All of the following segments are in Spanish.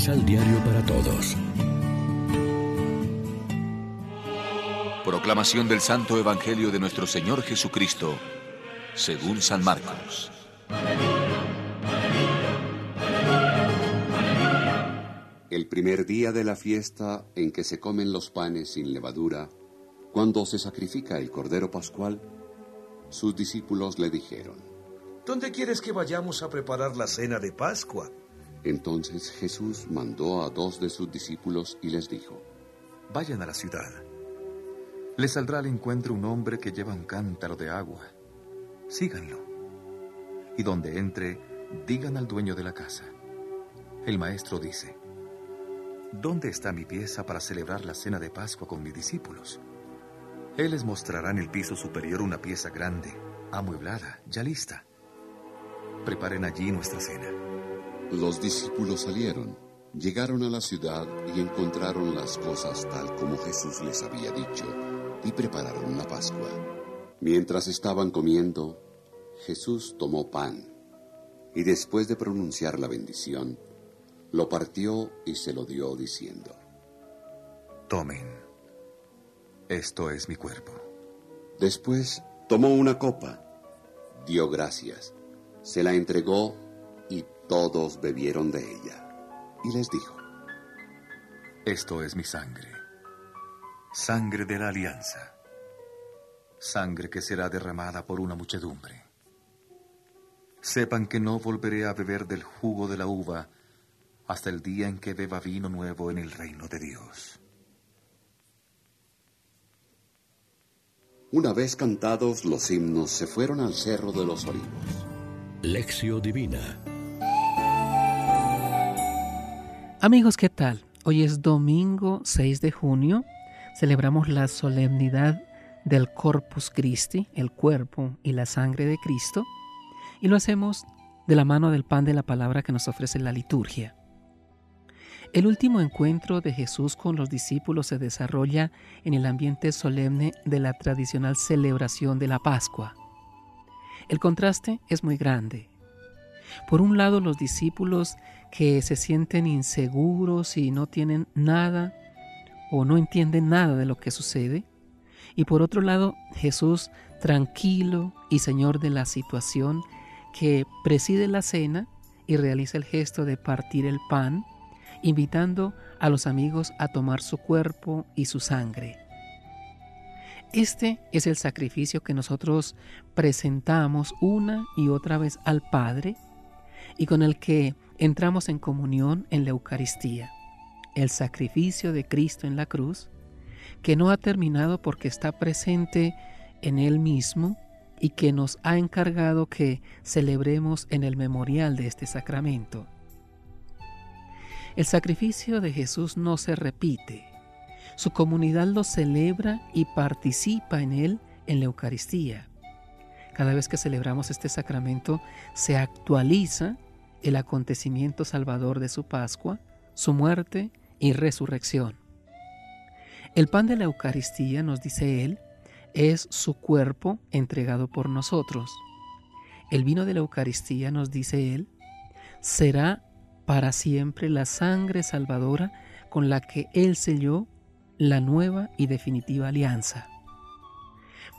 Misal Diario para Todos. Proclamación del Santo Evangelio de nuestro Señor Jesucristo, según San Marcos. El primer día de la fiesta en que se comen los panes sin levadura, cuando se sacrifica el Cordero Pascual, sus discípulos le dijeron, ¿Dónde quieres que vayamos a preparar la cena de Pascua? Entonces Jesús mandó a dos de sus discípulos y les dijo, Vayan a la ciudad. Les saldrá al encuentro un hombre que lleva un cántaro de agua. Síganlo. Y donde entre, digan al dueño de la casa. El maestro dice, ¿Dónde está mi pieza para celebrar la cena de Pascua con mis discípulos? Él les mostrará en el piso superior una pieza grande, amueblada, ya lista. Preparen allí nuestra cena. Los discípulos salieron, llegaron a la ciudad y encontraron las cosas tal como Jesús les había dicho, y prepararon la Pascua. Mientras estaban comiendo, Jesús tomó pan, y después de pronunciar la bendición, lo partió y se lo dio diciendo, Tomen, esto es mi cuerpo. Después tomó una copa, dio gracias, se la entregó todos bebieron de ella. Y les dijo, Esto es mi sangre, sangre de la alianza, sangre que será derramada por una muchedumbre. Sepan que no volveré a beber del jugo de la uva hasta el día en que beba vino nuevo en el reino de Dios. Una vez cantados los himnos, se fueron al Cerro de los Olivos. Lección Divina. Amigos, ¿qué tal? Hoy es domingo 6 de junio. Celebramos la solemnidad del Corpus Christi, el cuerpo y la sangre de Cristo, y lo hacemos de la mano del pan de la palabra que nos ofrece la liturgia. El último encuentro de Jesús con los discípulos se desarrolla en el ambiente solemne de la tradicional celebración de la Pascua. El contraste es muy grande. Por un lado, los discípulos que se sienten inseguros y no tienen nada o no entienden nada de lo que sucede. Y por otro lado, Jesús tranquilo y señor de la situación que preside la cena y realiza el gesto de partir el pan invitando a los amigos a tomar su cuerpo y su sangre. Este es el sacrificio que nosotros presentamos una y otra vez al Padre y con el que entramos en comunión en la Eucaristía. El sacrificio de Cristo en la cruz, que no ha terminado porque está presente en Él mismo y que nos ha encargado que celebremos en el memorial de este sacramento. El sacrificio de Jesús no se repite. Su comunidad lo celebra y participa en él en la Eucaristía. Cada vez que celebramos este sacramento se actualiza el acontecimiento salvador de su Pascua, su muerte y resurrección. El pan de la Eucaristía, nos dice él, es su cuerpo entregado por nosotros. El vino de la Eucaristía, nos dice él, será para siempre la sangre salvadora con la que Él selló la nueva y definitiva alianza.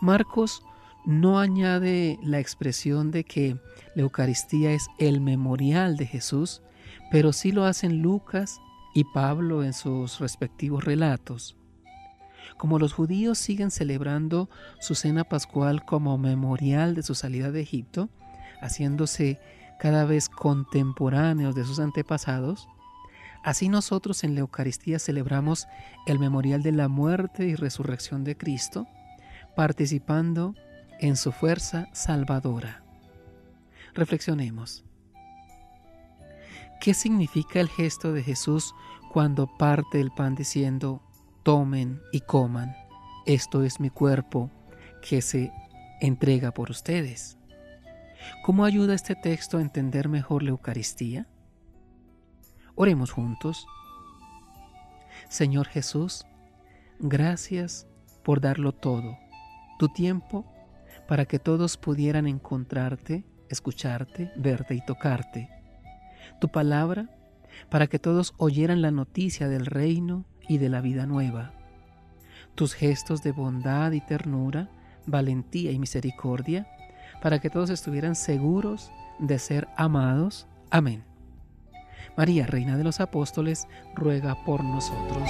Marcos no añade la expresión de que la Eucaristía es el memorial de Jesús, pero sí lo hacen Lucas y Pablo en sus respectivos relatos. Como los judíos siguen celebrando su cena pascual como memorial de su salida de Egipto, haciéndose cada vez contemporáneos de sus antepasados, así nosotros en la Eucaristía celebramos el memorial de la muerte y resurrección de Cristo, participando en su fuerza salvadora. Reflexionemos. ¿Qué significa el gesto de Jesús cuando parte el pan diciendo, tomen y coman, esto es mi cuerpo que se entrega por ustedes? ¿Cómo ayuda este texto a entender mejor la Eucaristía? Oremos juntos. Señor Jesús, gracias por darlo todo, tu tiempo, para que todos pudieran encontrarte, escucharte, verte y tocarte. Tu palabra, para que todos oyeran la noticia del reino y de la vida nueva. Tus gestos de bondad y ternura, valentía y misericordia, para que todos estuvieran seguros de ser amados. Amén. María, Reina de los Apóstoles, ruega por nosotros.